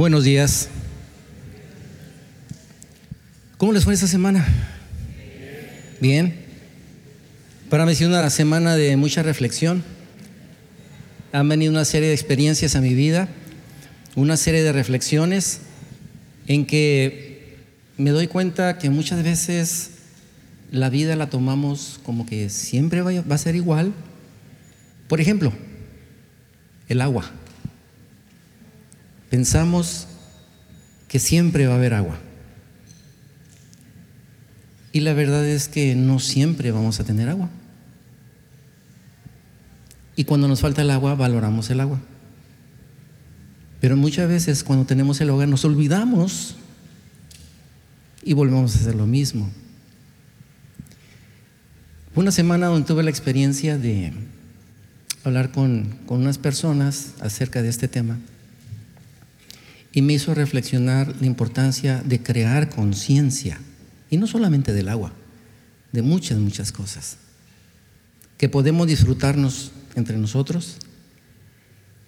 Buenos días. ¿Cómo les fue esta semana? Bien. Para mí ha sido una semana de mucha reflexión. Han venido una serie de experiencias a mi vida, una serie de reflexiones en que me doy cuenta que muchas veces la vida la tomamos como que siempre va a ser igual. Por ejemplo, el agua. Pensamos que siempre va a haber agua. Y la verdad es que no siempre vamos a tener agua. Y cuando nos falta el agua, valoramos el agua. Pero muchas veces cuando tenemos el hogar nos olvidamos y volvemos a hacer lo mismo. una semana donde tuve la experiencia de hablar con, con unas personas acerca de este tema y me hizo reflexionar la importancia de crear conciencia y no solamente del agua, de muchas, muchas cosas. Que podemos disfrutarnos entre nosotros,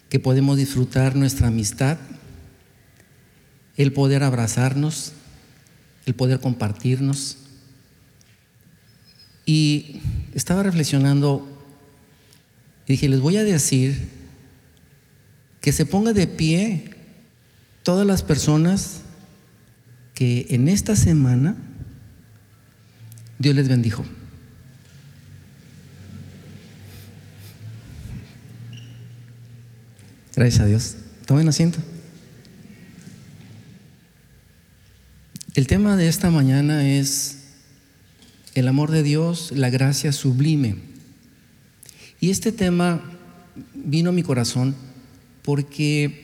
que podemos disfrutar nuestra amistad, el poder abrazarnos, el poder compartirnos. Y estaba reflexionando y dije, les voy a decir que se ponga de pie todas las personas que en esta semana Dios les bendijo. Gracias a Dios. Tomen asiento. El tema de esta mañana es el amor de Dios, la gracia sublime. Y este tema vino a mi corazón porque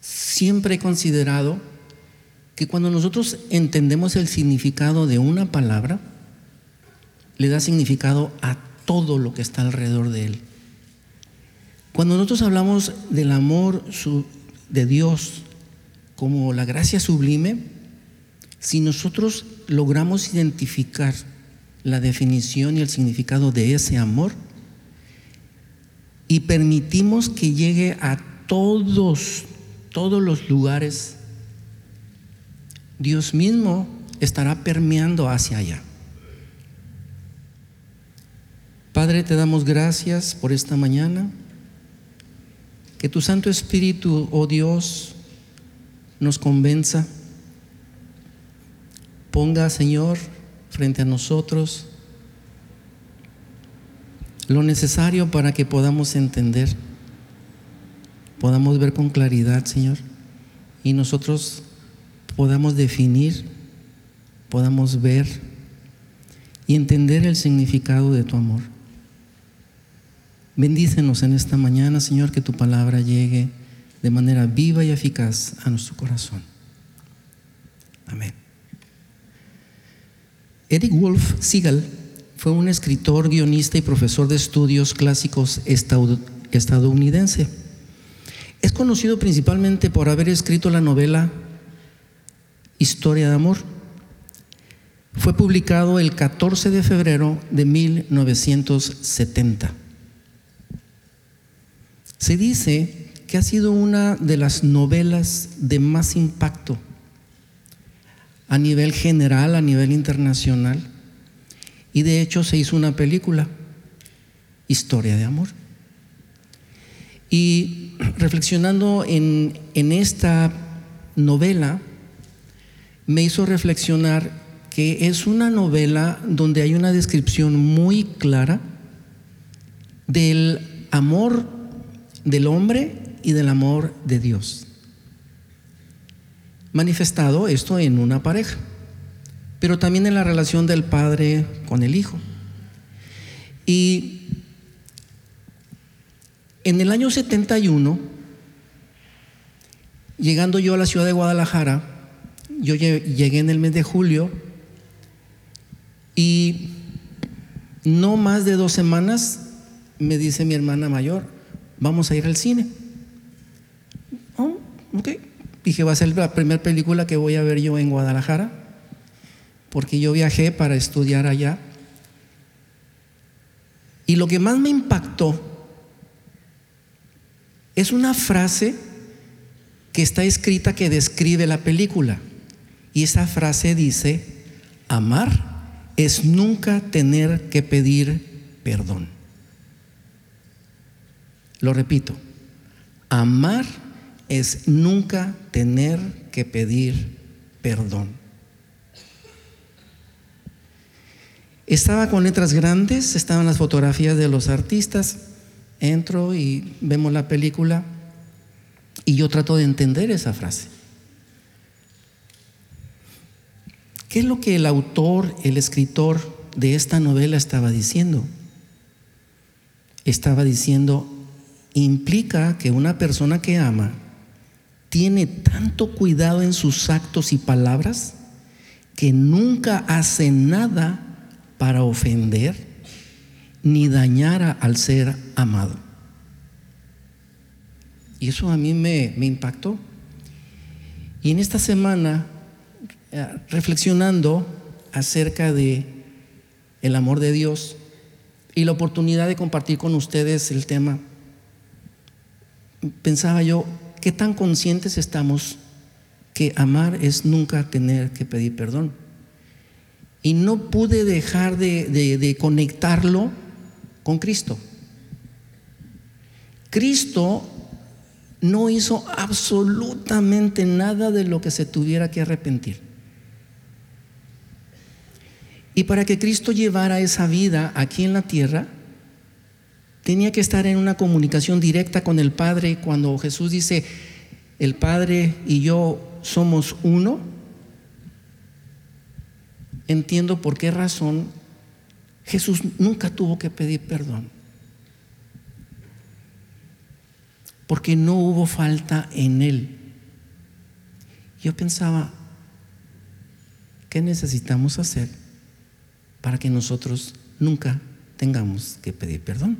siempre he considerado que cuando nosotros entendemos el significado de una palabra, le da significado a todo lo que está alrededor de él. Cuando nosotros hablamos del amor de Dios como la gracia sublime, si nosotros logramos identificar la definición y el significado de ese amor y permitimos que llegue a todos, todos los lugares Dios mismo estará permeando hacia allá. Padre, te damos gracias por esta mañana. Que tu Santo Espíritu, oh Dios, nos convenza. Ponga, Señor, frente a nosotros lo necesario para que podamos entender, podamos ver con claridad, Señor, y nosotros podamos definir, podamos ver y entender el significado de tu amor. Bendícenos en esta mañana, Señor, que tu palabra llegue de manera viva y eficaz a nuestro corazón. Amén. Eric Wolf Siegel fue un escritor, guionista y profesor de estudios clásicos estadounidense. Es conocido principalmente por haber escrito la novela Historia de Amor. Fue publicado el 14 de febrero de 1970. Se dice que ha sido una de las novelas de más impacto a nivel general, a nivel internacional, y de hecho se hizo una película, Historia de Amor. Y reflexionando en, en esta novela, me hizo reflexionar que es una novela donde hay una descripción muy clara del amor del hombre y del amor de Dios. Manifestado esto en una pareja, pero también en la relación del padre con el hijo. Y en el año 71, llegando yo a la ciudad de Guadalajara, yo llegué en el mes de julio y no más de dos semanas me dice mi hermana mayor, vamos a ir al cine. Oh, ok. Dije, va a ser la primera película que voy a ver yo en Guadalajara, porque yo viajé para estudiar allá. Y lo que más me impactó es una frase que está escrita que describe la película. Y esa frase dice, amar es nunca tener que pedir perdón. Lo repito, amar es nunca tener que pedir perdón. Estaba con letras grandes, estaban las fotografías de los artistas, entro y vemos la película y yo trato de entender esa frase. ¿Qué es lo que el autor, el escritor de esta novela estaba diciendo? Estaba diciendo, implica que una persona que ama tiene tanto cuidado en sus actos y palabras que nunca hace nada para ofender ni dañar al ser amado. Y eso a mí me, impactó. Y en esta semana, eh, reflexionando acerca de el amor de Dios y la oportunidad de compartir con ustedes el tema, pensaba yo, ¿qué tan conscientes estamos que amar es nunca tener que pedir perdón? y no pude dejar de, conectarlo con Cristo. Cristo no hizo absolutamente nada de lo que se tuviera que arrepentir. Y para que Cristo llevara esa vida aquí en la tierra, tenía que estar en una comunicación directa con el Padre. Cuando Jesús dice, el Padre y yo somos uno, entiendo por qué razón Jesús nunca tuvo que pedir perdón. Porque no hubo falta en él. Yo pensaba, ¿qué necesitamos hacer para que nosotros nunca tengamos que pedir perdón?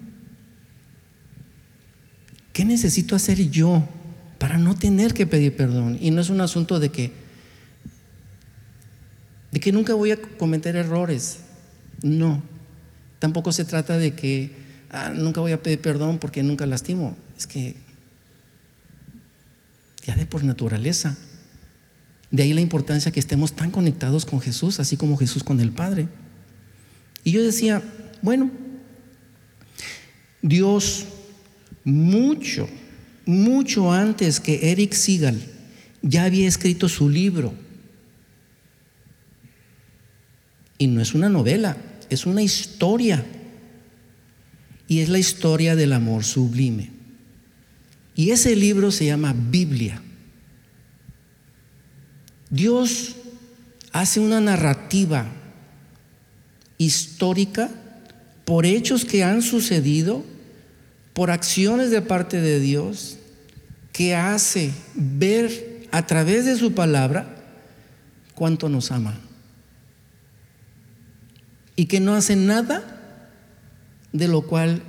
¿Qué necesito hacer yo para no tener que pedir perdón? Y no es un asunto de que de que nunca voy a cometer errores. No, tampoco se trata de que ah, nunca voy a pedir perdón porque nunca lastimo. Es que ya de por naturaleza. De ahí la importancia que estemos tan conectados con Jesús, así como Jesús con el Padre. Y yo decía, bueno, Dios mucho, mucho antes que Eric Sigal ya había escrito su libro Y no es una novela, es una historia. Y es la historia del amor sublime. Y ese libro se llama Biblia. Dios hace una narrativa histórica por hechos que han sucedido, por acciones de parte de Dios, que hace ver a través de su palabra cuánto nos ama y que no hace nada de lo cual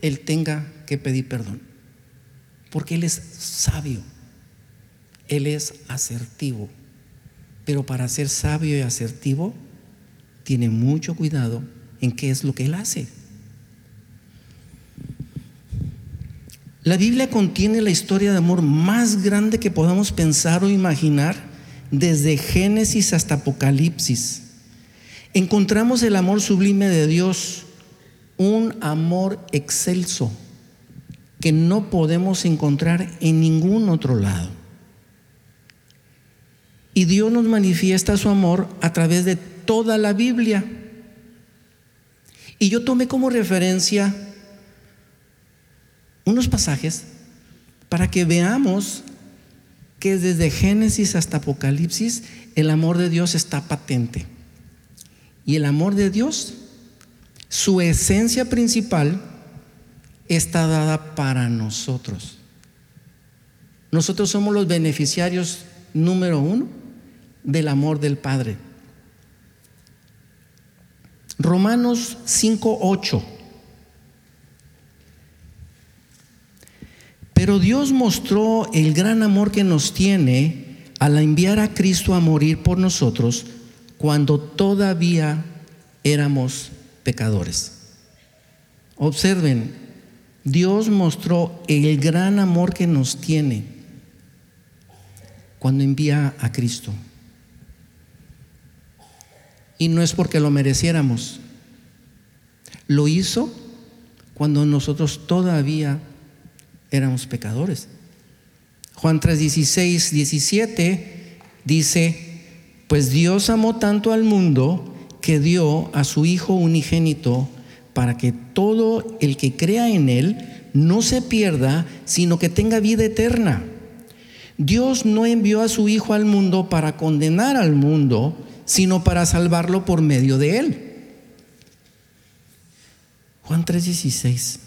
Él tenga que pedir perdón. Porque Él es sabio, Él es asertivo. Pero para ser sabio y asertivo, tiene mucho cuidado en qué es lo que Él hace. La Biblia contiene la historia de amor más grande que podamos pensar o imaginar desde Génesis hasta Apocalipsis encontramos el amor sublime de Dios, un amor excelso que no podemos encontrar en ningún otro lado. Y Dios nos manifiesta su amor a través de toda la Biblia. Y yo tomé como referencia unos pasajes para que veamos que desde Génesis hasta Apocalipsis el amor de Dios está patente. Y el amor de Dios, su esencia principal, está dada para nosotros. Nosotros somos los beneficiarios número uno del amor del Padre. Romanos 5:8. Pero Dios mostró el gran amor que nos tiene al enviar a Cristo a morir por nosotros cuando todavía éramos pecadores. Observen, Dios mostró el gran amor que nos tiene cuando envía a Cristo. Y no es porque lo mereciéramos. Lo hizo cuando nosotros todavía éramos pecadores. Juan 3, 16, 17 dice, pues Dios amó tanto al mundo que dio a su Hijo unigénito para que todo el que crea en Él no se pierda, sino que tenga vida eterna. Dios no envió a su Hijo al mundo para condenar al mundo, sino para salvarlo por medio de Él. Juan 3:16.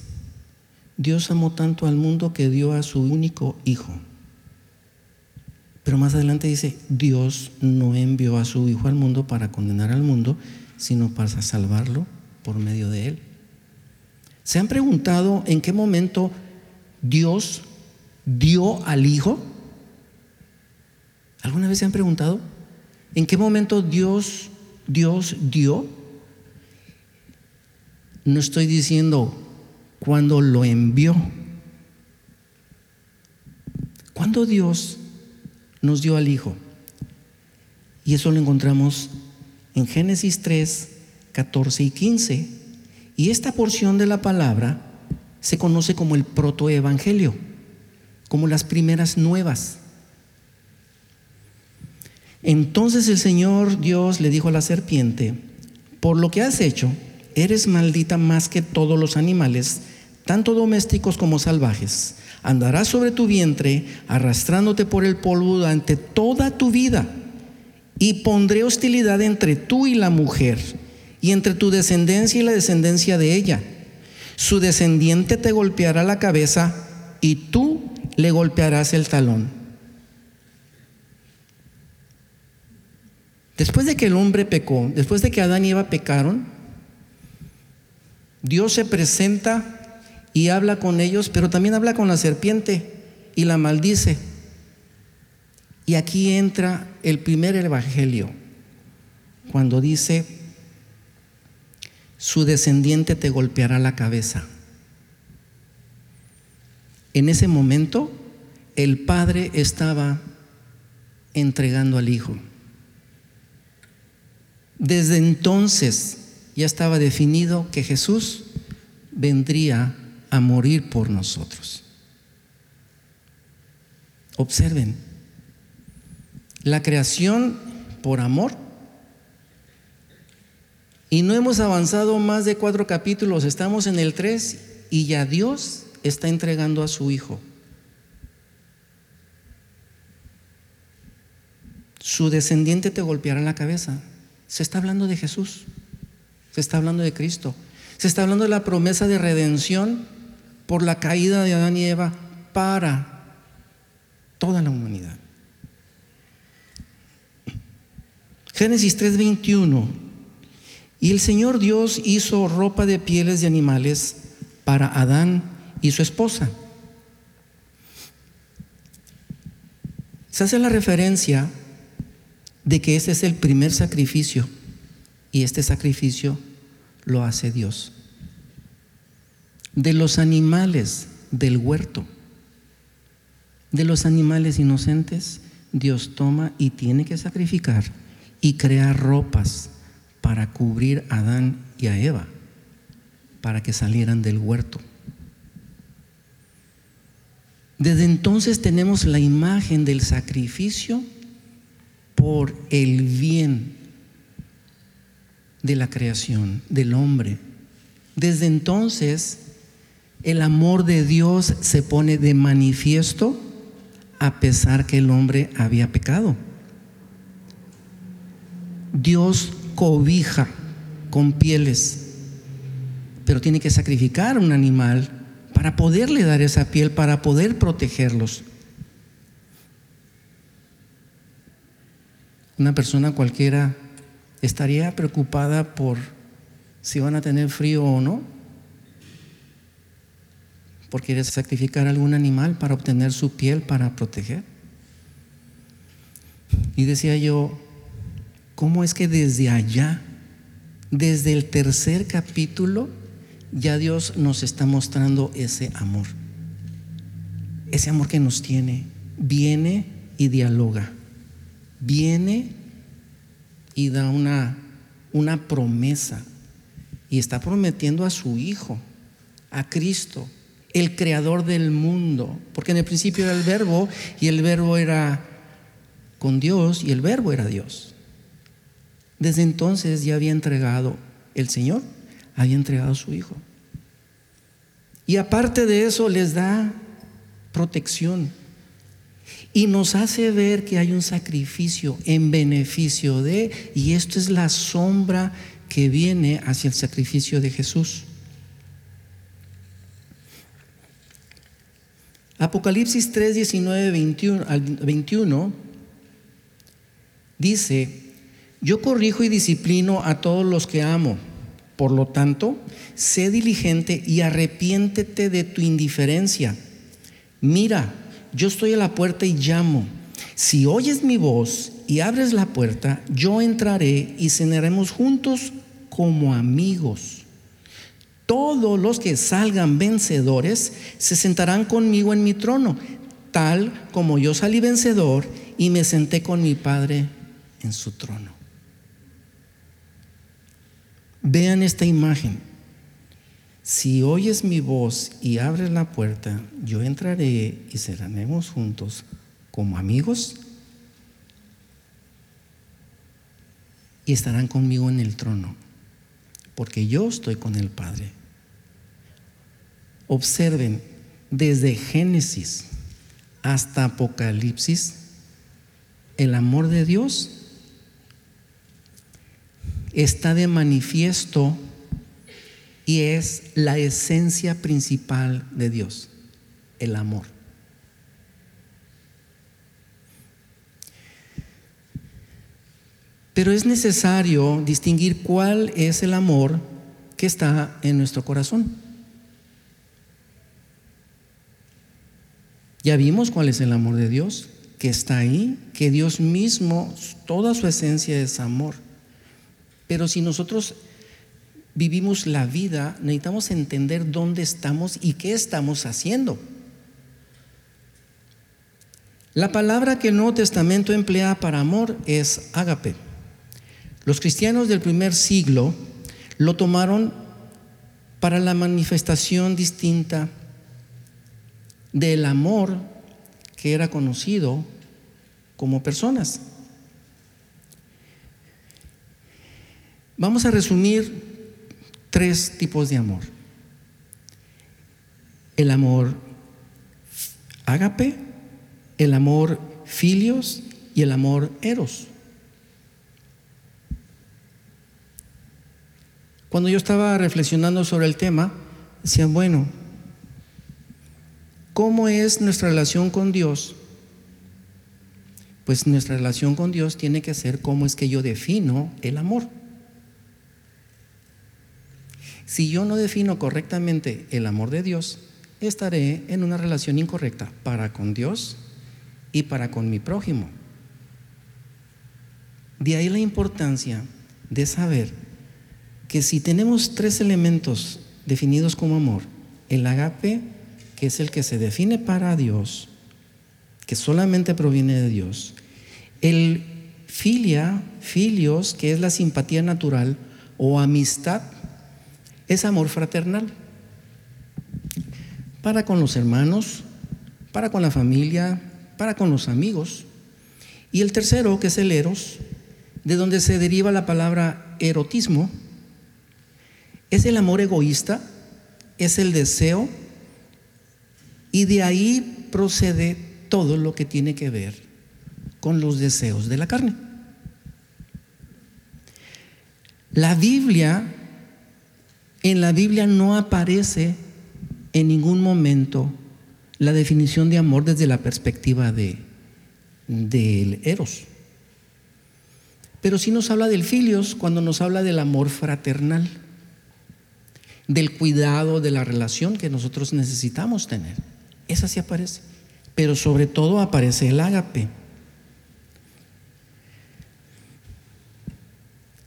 Dios amó tanto al mundo que dio a su único Hijo. Pero más adelante dice, Dios no envió a su Hijo al mundo para condenar al mundo, sino para salvarlo por medio de él. ¿Se han preguntado en qué momento Dios dio al Hijo? ¿Alguna vez se han preguntado? ¿En qué momento Dios, Dios dio? No estoy diciendo cuando lo envió. Cuando Dios nos dio al Hijo. Y eso lo encontramos en Génesis 3, 14 y 15. Y esta porción de la palabra se conoce como el protoevangelio, como las primeras nuevas. Entonces el Señor Dios le dijo a la serpiente, por lo que has hecho, eres maldita más que todos los animales, tanto domésticos como salvajes. Andarás sobre tu vientre, arrastrándote por el polvo durante toda tu vida. Y pondré hostilidad entre tú y la mujer, y entre tu descendencia y la descendencia de ella. Su descendiente te golpeará la cabeza, y tú le golpearás el talón. Después de que el hombre pecó, después de que Adán y Eva pecaron, Dios se presenta y habla con ellos, pero también habla con la serpiente y la maldice. Y aquí entra el primer evangelio, cuando dice, su descendiente te golpeará la cabeza. En ese momento, el padre estaba entregando al hijo. Desde entonces ya estaba definido que Jesús vendría a morir por nosotros. Observen, la creación por amor, y no hemos avanzado más de cuatro capítulos, estamos en el tres y ya Dios está entregando a su Hijo. Su descendiente te golpeará la cabeza. Se está hablando de Jesús, se está hablando de Cristo, se está hablando de la promesa de redención por la caída de Adán y Eva para toda la humanidad. Génesis 3:21. Y el Señor Dios hizo ropa de pieles de animales para Adán y su esposa. Se hace la referencia de que ese es el primer sacrificio y este sacrificio lo hace Dios de los animales del huerto, de los animales inocentes, Dios toma y tiene que sacrificar y crear ropas para cubrir a Adán y a Eva, para que salieran del huerto. Desde entonces tenemos la imagen del sacrificio por el bien de la creación, del hombre. Desde entonces el amor de Dios se pone de manifiesto a pesar que el hombre había pecado. Dios cobija con pieles, pero tiene que sacrificar un animal para poderle dar esa piel, para poder protegerlos. Una persona cualquiera estaría preocupada por si van a tener frío o no por querer sacrificar algún animal para obtener su piel para proteger. Y decía yo, ¿cómo es que desde allá, desde el tercer capítulo, ya Dios nos está mostrando ese amor? Ese amor que nos tiene, viene y dialoga. Viene y da una, una promesa. Y está prometiendo a su Hijo, a Cristo, el creador del mundo. Porque en el principio era el verbo y el verbo era con Dios y el verbo era Dios. Desde entonces ya había entregado el Señor, había entregado a su Hijo. Y aparte de eso les da protección. Y nos hace ver que hay un sacrificio en beneficio de, y esto es la sombra que viene hacia el sacrificio de Jesús. Apocalipsis 3, 19 21, al 21 dice, yo corrijo y disciplino a todos los que amo. Por lo tanto, sé diligente y arrepiéntete de tu indiferencia. Mira, yo estoy a la puerta y llamo. Si oyes mi voz y abres la puerta, yo entraré y cenaremos juntos como amigos. Todos los que salgan vencedores se sentarán conmigo en mi trono, tal como yo salí vencedor y me senté con mi Padre en su trono. Vean esta imagen. Si oyes mi voz y abres la puerta, yo entraré y cenaremos juntos como amigos y estarán conmigo en el trono, porque yo estoy con el Padre. Observen, desde Génesis hasta Apocalipsis, el amor de Dios está de manifiesto y es la esencia principal de Dios, el amor. Pero es necesario distinguir cuál es el amor que está en nuestro corazón. Ya vimos cuál es el amor de Dios, que está ahí, que Dios mismo, toda su esencia es amor. Pero si nosotros vivimos la vida, necesitamos entender dónde estamos y qué estamos haciendo. La palabra que el Nuevo Testamento emplea para amor es ágape. Los cristianos del primer siglo lo tomaron para la manifestación distinta del amor que era conocido como personas. Vamos a resumir tres tipos de amor. El amor ágape, el amor filios y el amor eros. Cuando yo estaba reflexionando sobre el tema, decía, bueno, ¿cómo es nuestra relación con Dios? Pues nuestra relación con Dios tiene que ser cómo es que yo defino el amor. Si yo no defino correctamente el amor de Dios, estaré en una relación incorrecta para con Dios y para con mi prójimo. De ahí la importancia de saber que si tenemos tres elementos definidos como amor, el agape, que es el que se define para Dios, que solamente proviene de Dios, el filia, filios, que es la simpatía natural o amistad es amor fraternal. Para con los hermanos, para con la familia, para con los amigos. Y el tercero, que es el eros, de donde se deriva la palabra erotismo, es el amor egoísta, es el deseo, y de ahí procede todo lo que tiene que ver con los deseos de la carne. La Biblia en la Biblia no aparece en ningún momento la definición de amor desde la perspectiva de del eros. Pero sí nos habla del filios cuando nos habla del amor fraternal, del cuidado de la relación que nosotros necesitamos tener. Esa sí aparece. Pero sobre todo aparece el ágape.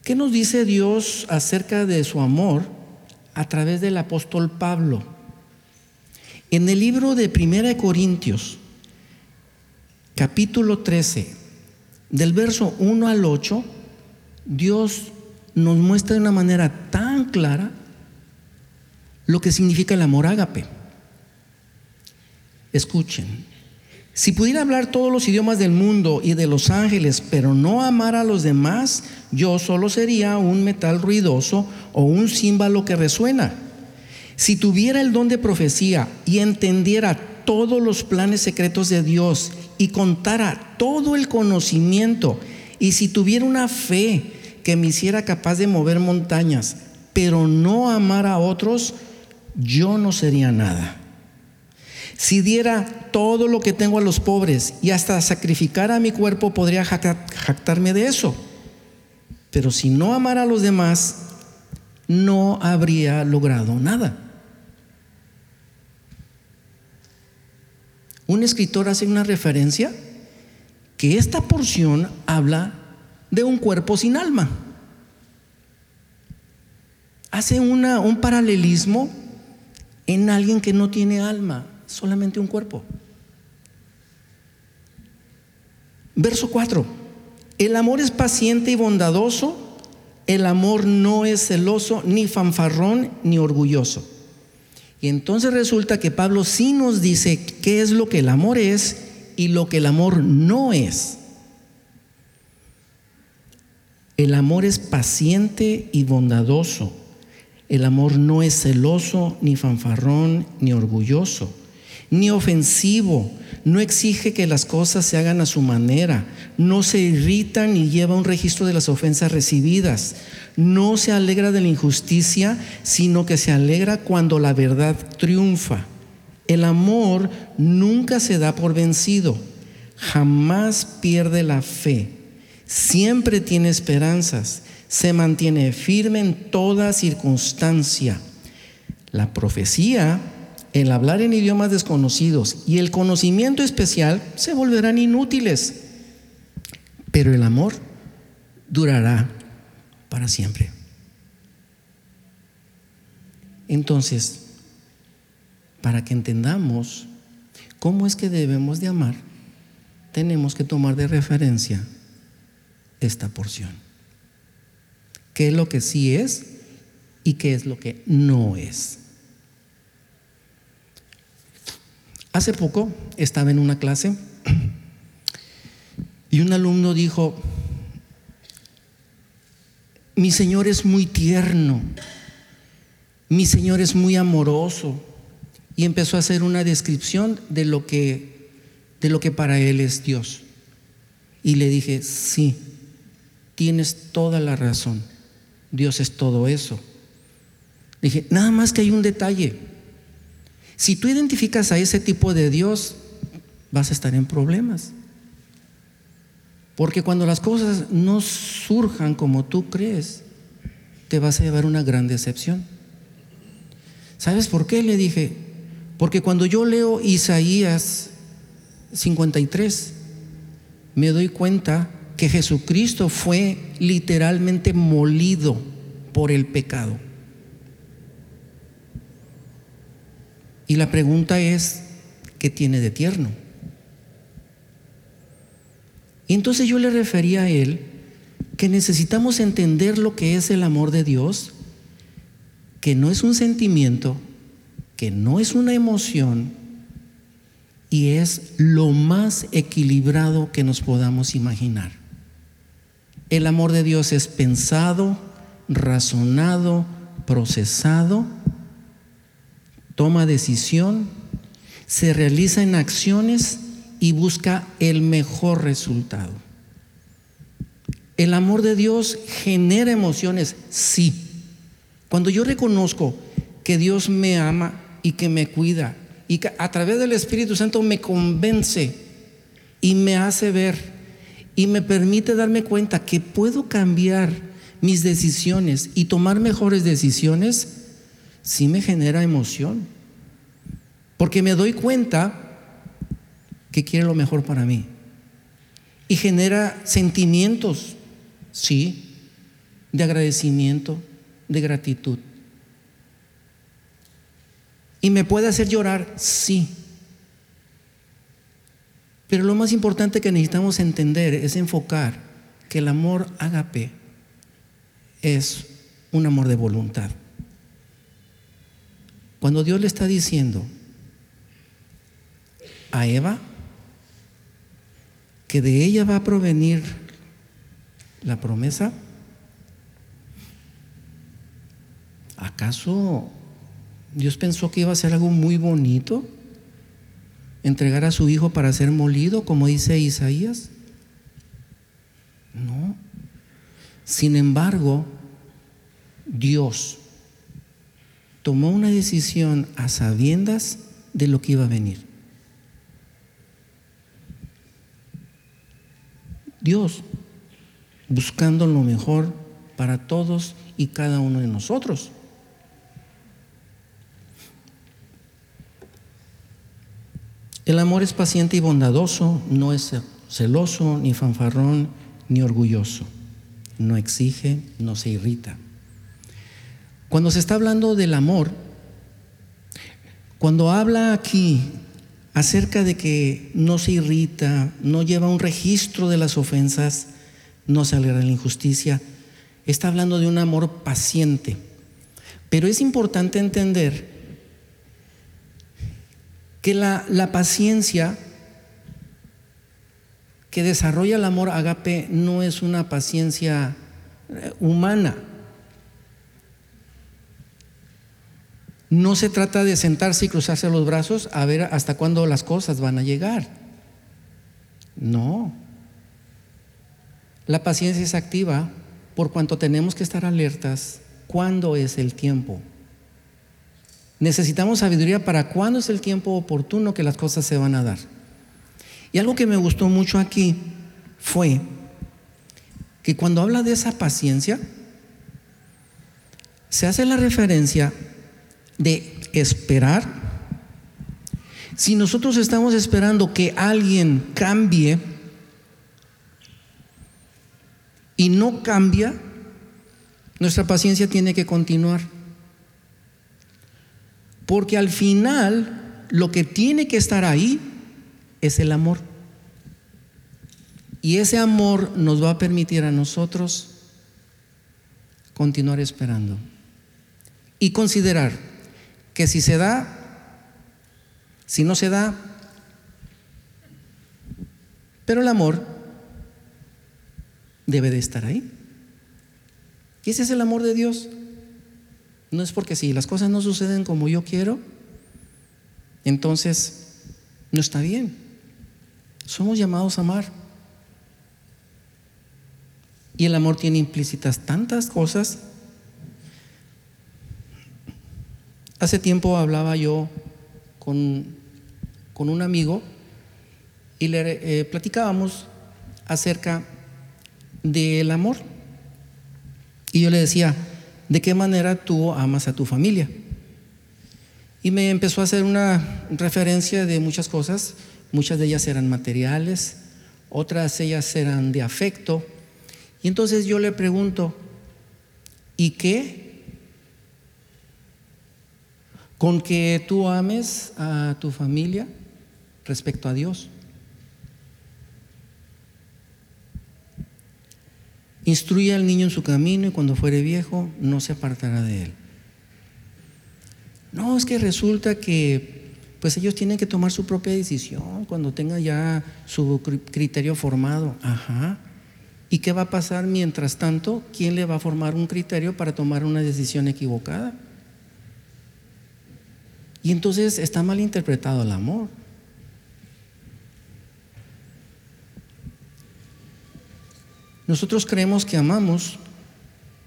¿Qué nos dice Dios acerca de su amor a través del apóstol Pablo. En el libro de Primera de Corintios, capítulo 13, del verso 1 al 8, Dios nos muestra de una manera tan clara lo que significa el amor ágape. Escuchen, si pudiera hablar todos los idiomas del mundo y de los ángeles, pero no amar a los demás, yo solo sería un metal ruidoso o un címbalo que resuena. Si tuviera el don de profecía y entendiera todos los planes secretos de Dios y contara todo el conocimiento, y si tuviera una fe que me hiciera capaz de mover montañas, pero no amar a otros, yo no sería nada. Si diera todo lo que tengo a los pobres y hasta sacrificara mi cuerpo, podría jactarme de eso. Pero si no amara a los demás, no habría logrado nada. Un escritor hace una referencia que esta porción habla de un cuerpo sin alma. Hace un paralelismo en alguien que no tiene alma, solamente un cuerpo. Verso 4. El amor es paciente y bondadoso. El amor no es celoso, ni fanfarrón, ni orgulloso. Y entonces resulta que Pablo sí nos dice qué es lo que el amor es y lo que el amor no es. El amor es paciente y bondadoso. El amor no es celoso, ni fanfarrón, ni orgulloso, ni ofensivo. No exige que las cosas se hagan a su manera. No se irrita ni lleva un registro de las ofensas recibidas. No se alegra de la injusticia, sino que se alegra cuando la verdad triunfa. El amor nunca se da por vencido. Jamás pierde la fe. Siempre tiene esperanzas se mantiene firme en toda circunstancia. La profecía, el hablar en idiomas desconocidos y el conocimiento especial se volverán inútiles, pero el amor durará para siempre. Entonces, para que entendamos cómo es que debemos de amar, tenemos que tomar de referencia esta porción qué es lo que sí es y qué es lo que no es. Hace poco estaba en una clase y un alumno dijo, mi Señor es muy tierno, mi Señor es muy amoroso. Y empezó a hacer una descripción de lo que, de lo que para él es Dios. Y le dije, sí, tienes toda la razón. Dios es todo eso. Dije, nada más que hay un detalle. Si tú identificas a ese tipo de Dios, vas a estar en problemas. Porque cuando las cosas no surjan como tú crees, te vas a llevar una gran decepción. ¿Sabes por qué? Le dije, porque cuando yo leo Isaías 53, me doy cuenta que Jesucristo fue literalmente molido por el pecado. Y la pregunta es, ¿qué tiene de tierno? Y entonces yo le refería a él que necesitamos entender lo que es el amor de Dios, que no es un sentimiento, que no es una emoción, y es lo más equilibrado que nos podamos imaginar. El amor de Dios es pensado, razonado, procesado, toma decisión, se realiza en acciones y busca el mejor resultado. El amor de Dios genera emociones, sí. Cuando yo reconozco que Dios me ama y que me cuida y que a través del Espíritu Santo me convence y me hace ver y me permite darme cuenta que puedo cambiar mis decisiones y tomar mejores decisiones, sí me genera emoción. Porque me doy cuenta que quiere lo mejor para mí. Y genera sentimientos, sí, de agradecimiento, de gratitud. Y me puede hacer llorar, sí. Pero lo más importante que necesitamos entender es enfocar que el amor agape es un amor de voluntad. Cuando Dios le está diciendo a Eva que de ella va a provenir la promesa, ¿acaso Dios pensó que iba a ser algo muy bonito? entregar a su hijo para ser molido, como dice Isaías? No. Sin embargo, Dios tomó una decisión a sabiendas de lo que iba a venir. Dios buscando lo mejor para todos y cada uno de nosotros. El amor es paciente y bondadoso, no es celoso, ni fanfarrón, ni orgulloso. No exige, no se irrita. Cuando se está hablando del amor, cuando habla aquí acerca de que no se irrita, no lleva un registro de las ofensas, no se alegra de la injusticia, está hablando de un amor paciente. Pero es importante entender que la, paciencia que desarrolla el amor agape no es una paciencia eh, humana. No se trata de sentarse y cruzarse los brazos a ver hasta cuándo las cosas van a llegar. No. La paciencia es activa por cuanto tenemos que estar alertas cuándo es el tiempo. Necesitamos sabiduría para cuándo es el tiempo oportuno que las cosas se van a dar. Y algo que me gustó mucho aquí fue que cuando habla de esa paciencia, se hace la referencia de esperar. Si nosotros estamos esperando que alguien cambie y no cambia, nuestra paciencia tiene que continuar. Porque al final lo que tiene que estar ahí es el amor. Y ese amor nos va a permitir a nosotros continuar esperando. Y considerar que si se da, si no se da, pero el amor debe de estar ahí. Y ese es el amor de Dios. No es porque si las cosas no suceden como yo quiero, entonces no está bien. Somos llamados a amar. Y el amor tiene implícitas tantas cosas. Hace tiempo hablaba yo con, con un amigo y le eh, platicábamos acerca del amor. Y yo le decía, de qué manera tú amas a tu familia. Y me empezó a hacer una referencia de muchas cosas, muchas de ellas eran materiales, otras ellas eran de afecto. Y entonces yo le pregunto, ¿y qué? Con que tú ames a tu familia respecto a Dios. Instruye al niño en su camino y cuando fuere viejo no se apartará de él. No, es que resulta que pues ellos tienen que tomar su propia decisión cuando tengan ya su criterio formado. Ajá. ¿Y qué va a pasar mientras tanto? ¿Quién le va a formar un criterio para tomar una decisión equivocada? Y entonces está mal interpretado el amor. Nosotros creemos que amamos,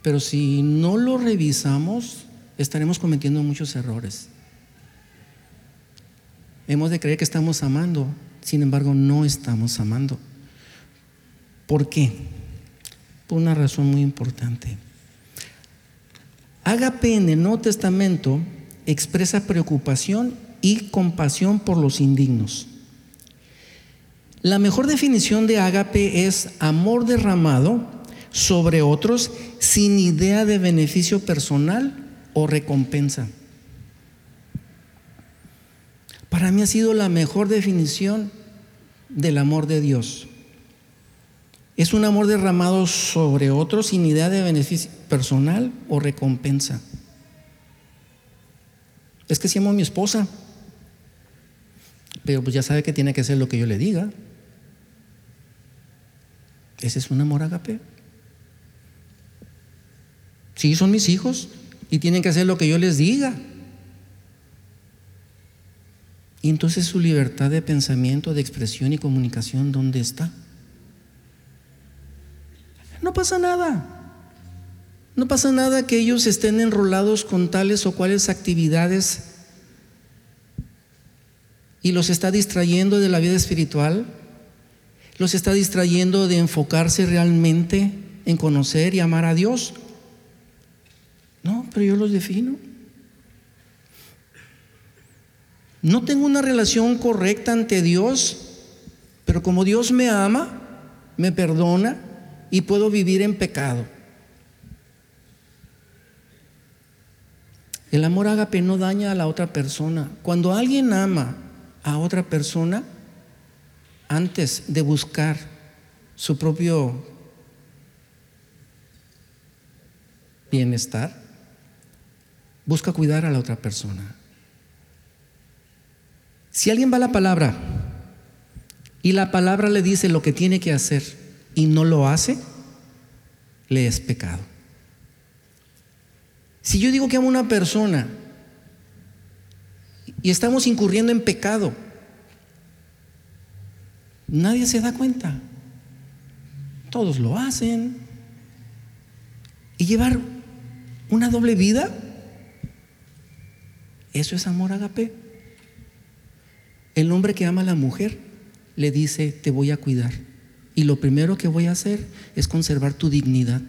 pero si no lo revisamos, estaremos cometiendo muchos errores. Hemos de creer que estamos amando, sin embargo no estamos amando. ¿Por qué? Por una razón muy importante. Agape en el Nuevo Testamento expresa preocupación y compasión por los indignos. La mejor definición de ágape es amor derramado sobre otros sin idea de beneficio personal o recompensa. Para mí ha sido la mejor definición del amor de Dios. Es un amor derramado sobre otros sin idea de beneficio personal o recompensa. Es que si amo a mi esposa, pero pues ya sabe que tiene que hacer lo que yo le diga. Ese es un amor agape. Sí, son mis hijos y tienen que hacer lo que yo les diga. Y entonces su libertad de pensamiento, de expresión y comunicación, ¿dónde está? No pasa nada. No pasa nada que ellos estén enrolados con tales o cuales actividades y los está distrayendo de la vida espiritual, los está distrayendo de enfocarse realmente en conocer y amar a Dios. No, pero yo los defino. No tengo una relación correcta ante Dios, pero como Dios me ama, me perdona y puedo vivir en pecado. El amor ágape no daña a la otra persona. Cuando alguien ama a otra persona, antes de buscar su propio bienestar, busca cuidar a la otra persona. Si alguien va a la palabra y la palabra le dice lo que tiene que hacer y no lo hace, le es pecado. Si yo digo que amo a una persona y estamos incurriendo en pecado, nadie se da cuenta. Todos lo hacen. Y llevar una doble vida, eso es amor agape. El hombre que ama a la mujer le dice, te voy a cuidar. Y lo primero que voy a hacer es conservar tu dignidad,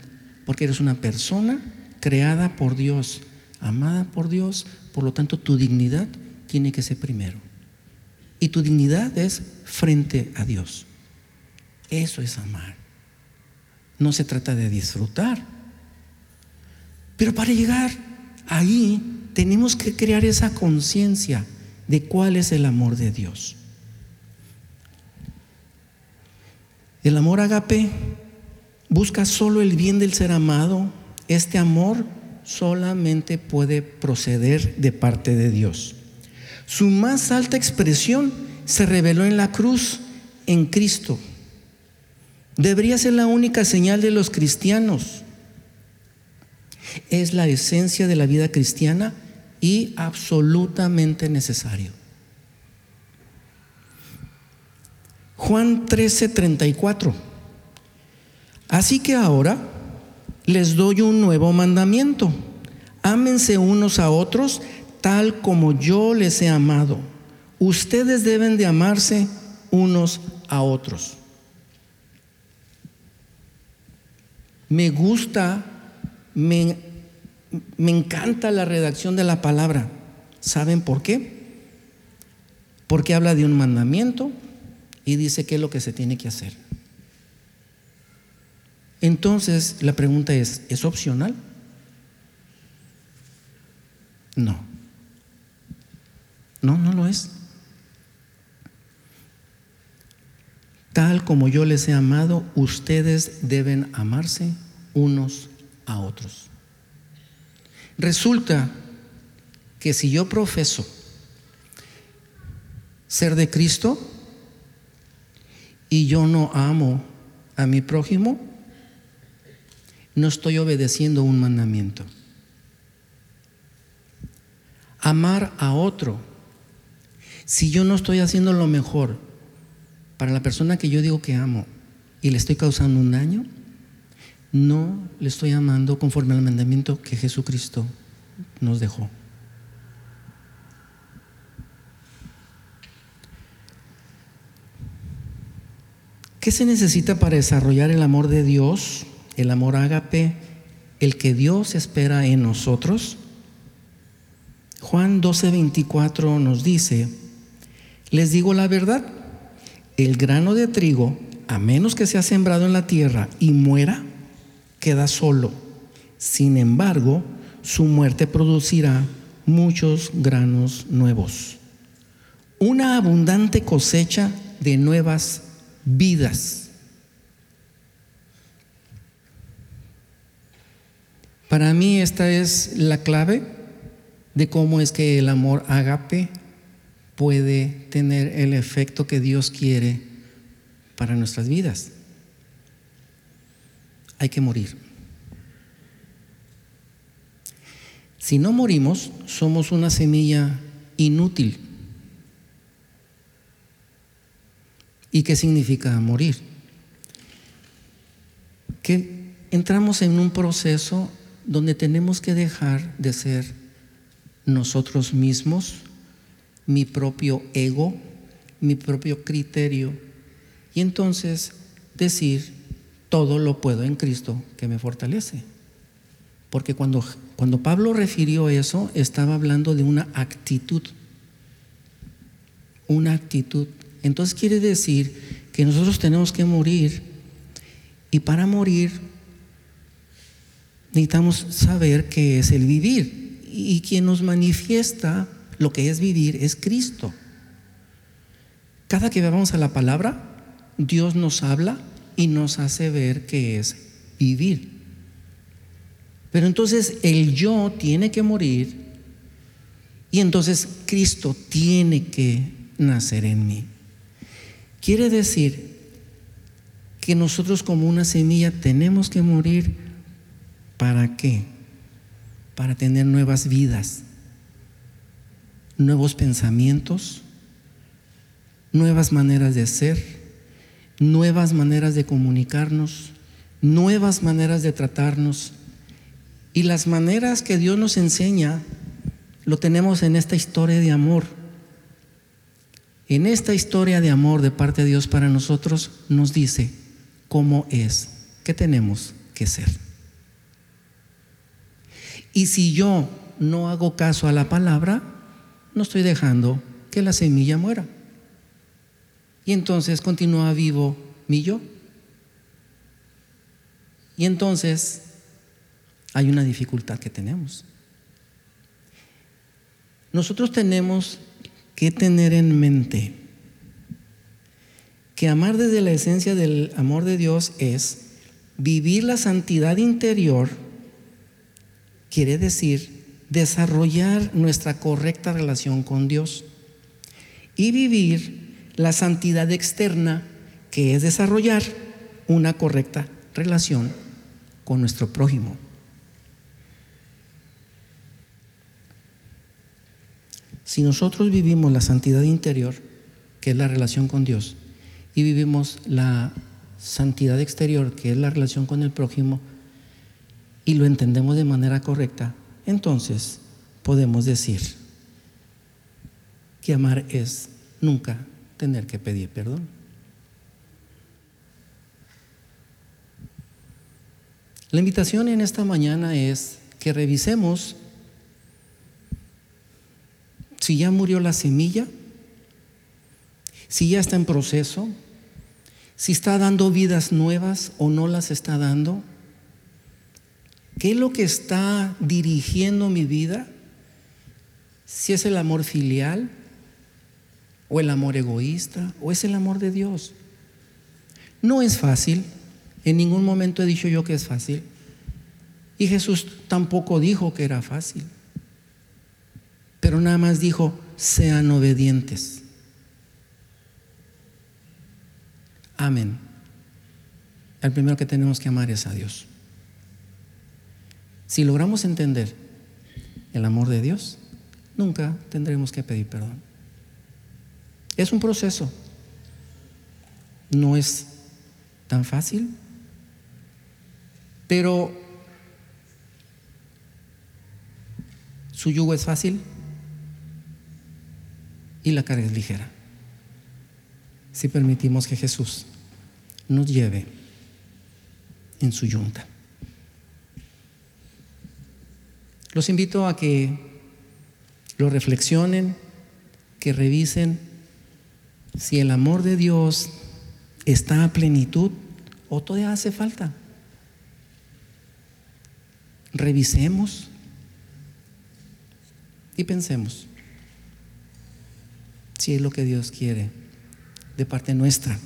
porque eres una persona creada por Dios, amada por Dios, por lo tanto tu dignidad tiene que ser primero. Y tu dignidad es frente a Dios. Eso es amar. No se trata de disfrutar. Pero para llegar ahí tenemos que crear esa conciencia de cuál es el amor de Dios. El amor agape busca solo el bien del ser amado. Este amor solamente puede proceder de parte de Dios. Su más alta expresión se reveló en la cruz, en Cristo. Debería ser la única señal de los cristianos. Es la esencia de la vida cristiana y absolutamente necesario. Juan 13, 34. Así que ahora les doy un nuevo mandamiento. Ámense unos a otros tal como yo les he amado. Ustedes deben de amarse unos a otros. Me gusta, me, me encanta la redacción de la palabra. ¿Saben por qué? Porque habla de un mandamiento y dice qué es lo que se tiene que hacer. Entonces la pregunta es, ¿es opcional? No. No, no lo es. Tal como yo les he amado, ustedes deben amarse unos a otros. Resulta que si yo profeso ser de Cristo y yo no amo a mi prójimo, no estoy obedeciendo un mandamiento. Amar a otro si yo no estoy haciendo lo mejor para la persona que yo digo que amo y le estoy causando un daño, no le estoy amando conforme al mandamiento que Jesucristo nos dejó. ¿Qué se necesita para desarrollar el amor de Dios, el amor ágape, el que Dios espera en nosotros? Juan 12:24 nos dice, les digo la verdad, el grano de trigo, a menos que sea sembrado en la tierra y muera, queda solo. Sin embargo, su muerte producirá muchos granos nuevos. Una abundante cosecha de nuevas vidas. Para mí esta es la clave de cómo es que el amor agape puede tener el efecto que Dios quiere para nuestras vidas. Hay que morir. Si no morimos, somos una semilla inútil. ¿Y qué significa morir? Que entramos en un proceso donde tenemos que dejar de ser nosotros mismos, mi propio ego, mi propio criterio, y entonces decir, todo lo puedo en Cristo que me fortalece. Porque cuando, cuando Pablo refirió eso, estaba hablando de una actitud. Una actitud. Entonces quiere decir que nosotros tenemos que morir y para morir necesitamos saber qué es el vivir. Y quien nos manifiesta lo que es vivir es Cristo. Cada que vamos a la palabra, Dios nos habla y nos hace ver qué es vivir. Pero entonces el yo tiene que morir y entonces Cristo tiene que nacer en mí. Quiere decir que nosotros como una semilla tenemos que morir para qué? Para tener nuevas vidas, nuevos pensamientos, nuevas maneras de ser, nuevas maneras de comunicarnos, nuevas maneras de tratarnos. Y las maneras que Dios nos enseña lo tenemos en esta historia de amor en esta historia de amor de parte de Dios para nosotros nos dice cómo es, qué tenemos que ser. Y si yo no hago caso a la palabra, no estoy dejando que la semilla muera. Y entonces continúa vivo mi yo. Y entonces hay una dificultad que tenemos. Nosotros tenemos que tener en mente que amar desde la esencia del amor de Dios es vivir la santidad interior, quiere decir desarrollar nuestra correcta relación con Dios y vivir la santidad externa, que es desarrollar una correcta relación con nuestro prójimo. Si nosotros vivimos la santidad interior, que es la relación con Dios, y vivimos la santidad exterior, que es la relación con el prójimo, y lo entendemos de manera correcta, entonces podemos decir que amar es nunca tener que pedir perdón. La invitación en esta mañana es que revisemos si ya murió la semilla, si ya está en proceso, si está dando vidas nuevas o no las está dando, ¿qué es lo que está dirigiendo mi vida? Si es el amor filial o el amor egoísta o es el amor de Dios. No es fácil, en ningún momento he dicho yo que es fácil. Y Jesús tampoco dijo que era fácil pero nada más dijo, sean obedientes. Amén. El primero que tenemos que amar es a Dios. Si logramos entender el amor de Dios, nunca tendremos que pedir perdón. Es un proceso. No es tan fácil, pero su yugo es fácil y la carga es ligera. Si permitimos que Jesús nos lleve en su yunta. Los invito a que lo reflexionen, que revisen si el amor de Dios está a plenitud o todavía hace falta. Revisemos y pensemos si es lo que Dios quiere de parte nuestra.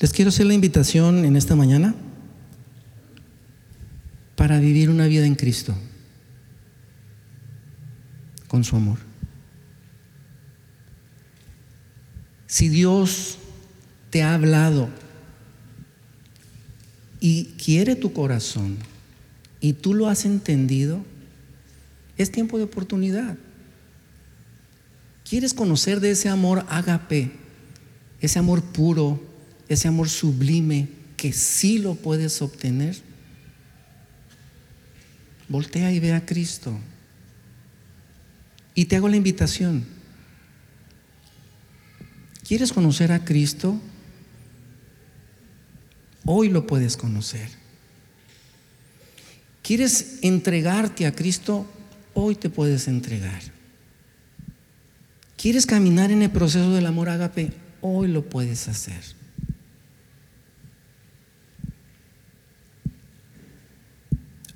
Les quiero hacer la invitación en esta mañana para vivir una vida en Cristo, con su amor. Si Dios te ha hablado y quiere tu corazón y tú lo has entendido, es tiempo de oportunidad. ¿Quieres conocer de ese amor ágape, ese amor puro, ese amor sublime que sí lo puedes obtener? Voltea y ve a Cristo. Y te hago la invitación. ¿Quieres conocer a Cristo? Hoy lo puedes conocer. ¿Quieres entregarte a Cristo? Hoy te puedes entregar. ¿Quieres caminar en el proceso del amor ágape? Hoy lo puedes hacer.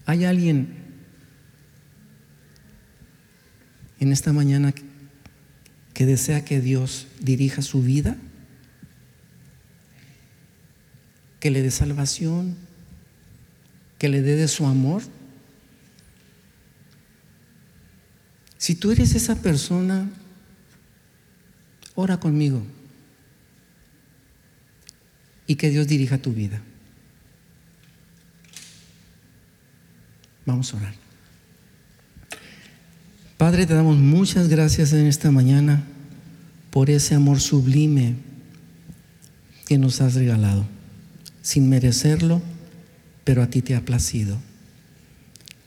¿Hay alguien en esta mañana que desea que Dios dirija su vida? Que le dé salvación, que le dé de su amor. Si tú eres esa persona, ora conmigo y que Dios dirija tu vida. Vamos a orar. Padre, te damos muchas gracias en esta mañana por ese amor sublime que nos has regalado, sin merecerlo, pero a ti te ha placido.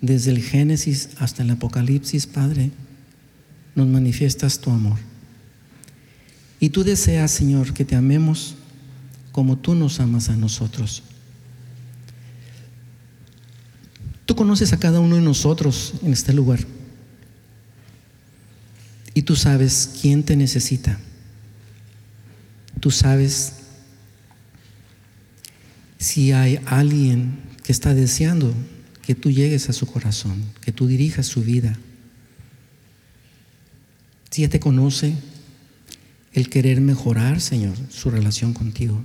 Desde el Génesis hasta el Apocalipsis, Padre, nos manifiestas tu amor. Y tú deseas, Señor, que te amemos como tú nos amas a nosotros. Tú conoces a cada uno de nosotros en este lugar. Y tú sabes quién te necesita. Tú sabes si hay alguien que está deseando que tú llegues a su corazón, que tú dirijas su vida. Si ya te conoce, el querer mejorar, Señor, su relación contigo.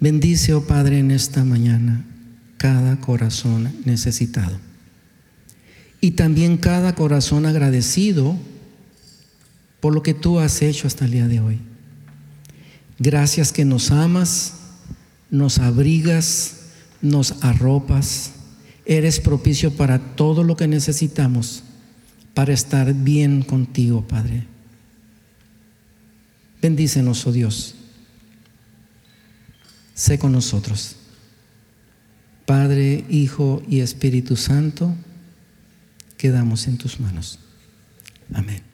Bendice, oh Padre, en esta mañana cada corazón necesitado. Y también cada corazón agradecido por lo que tú has hecho hasta el día de hoy. Gracias que nos amas, nos abrigas, nos arropas. Eres propicio para todo lo que necesitamos para estar bien contigo, Padre. Bendícenos, oh Dios. Sé con nosotros. Padre, Hijo y Espíritu Santo, quedamos en tus manos. Amén.